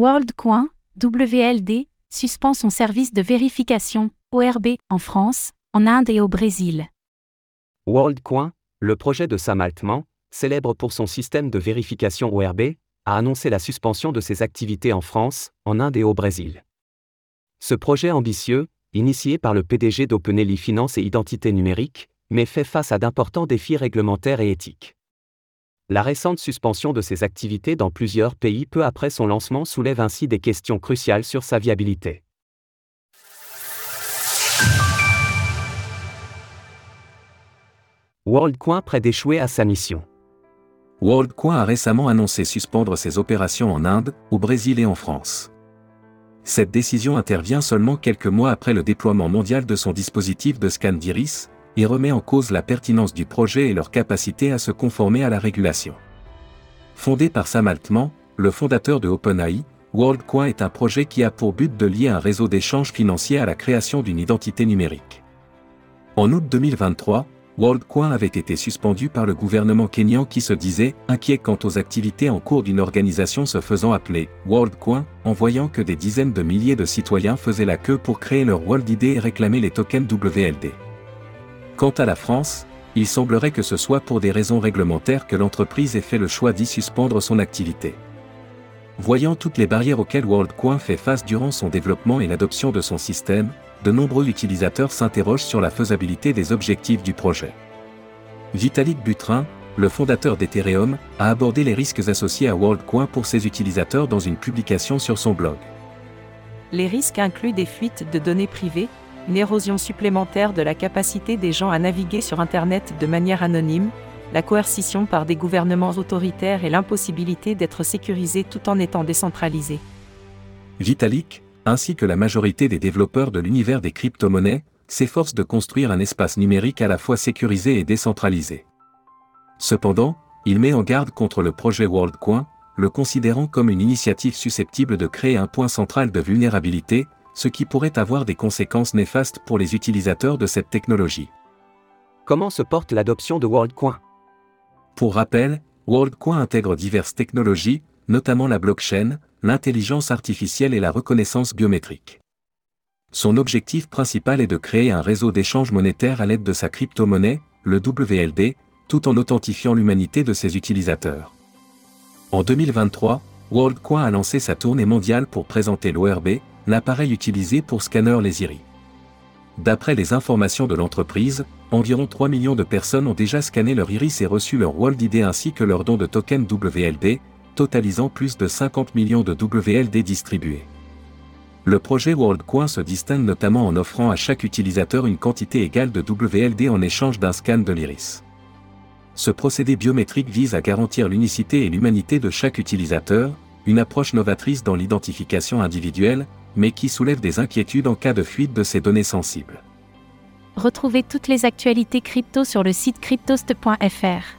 WorldCoin, WLD, suspend son service de vérification, ORB, en France, en Inde et au Brésil. WorldCoin, le projet de Sam Altman, célèbre pour son système de vérification ORB, a annoncé la suspension de ses activités en France, en Inde et au Brésil. Ce projet ambitieux, initié par le PDG d'Openelli Finance et Identité numérique, mais fait face à d'importants défis réglementaires et éthiques. La récente suspension de ses activités dans plusieurs pays peu après son lancement soulève ainsi des questions cruciales sur sa viabilité. WorldCoin près d'échouer à sa mission. WorldCoin a récemment annoncé suspendre ses opérations en Inde, au Brésil et en France. Cette décision intervient seulement quelques mois après le déploiement mondial de son dispositif de scan d'iris, et remet en cause la pertinence du projet et leur capacité à se conformer à la régulation. Fondé par Sam Altman, le fondateur de OpenAI, WorldCoin est un projet qui a pour but de lier un réseau d'échanges financiers à la création d'une identité numérique. En août 2023, WorldCoin avait été suspendu par le gouvernement kényan qui se disait inquiet quant aux activités en cours d'une organisation se faisant appeler WorldCoin, en voyant que des dizaines de milliers de citoyens faisaient la queue pour créer leur WorldID et réclamer les tokens WLD. Quant à la France, il semblerait que ce soit pour des raisons réglementaires que l'entreprise ait fait le choix d'y suspendre son activité. Voyant toutes les barrières auxquelles WorldCoin fait face durant son développement et l'adoption de son système, de nombreux utilisateurs s'interrogent sur la faisabilité des objectifs du projet. Vitalik Buterin, le fondateur d'Ethereum, a abordé les risques associés à WorldCoin pour ses utilisateurs dans une publication sur son blog. Les risques incluent des fuites de données privées, une érosion supplémentaire de la capacité des gens à naviguer sur Internet de manière anonyme, la coercition par des gouvernements autoritaires et l'impossibilité d'être sécurisé tout en étant décentralisé. Vitalik, ainsi que la majorité des développeurs de l'univers des crypto-monnaies, s'efforcent de construire un espace numérique à la fois sécurisé et décentralisé. Cependant, il met en garde contre le projet WorldCoin, le considérant comme une initiative susceptible de créer un point central de vulnérabilité, ce qui pourrait avoir des conséquences néfastes pour les utilisateurs de cette technologie. Comment se porte l'adoption de WorldCoin? Pour rappel, WorldCoin intègre diverses technologies, notamment la blockchain, l'intelligence artificielle et la reconnaissance biométrique. Son objectif principal est de créer un réseau d'échange monétaire à l'aide de sa crypto-monnaie, le WLD, tout en authentifiant l'humanité de ses utilisateurs. En 2023, WorldCoin a lancé sa tournée mondiale pour présenter l'ORB, l'appareil utilisé pour scanner les iris. D'après les informations de l'entreprise, environ 3 millions de personnes ont déjà scanné leur iris et reçu leur World ainsi que leur don de token WLD, totalisant plus de 50 millions de WLD distribués. Le projet WorldCoin se distingue notamment en offrant à chaque utilisateur une quantité égale de WLD en échange d'un scan de l'iris. Ce procédé biométrique vise à garantir l'unicité et l'humanité de chaque utilisateur, une approche novatrice dans l'identification individuelle, mais qui soulève des inquiétudes en cas de fuite de ces données sensibles. Retrouvez toutes les actualités crypto sur le site cryptost.fr.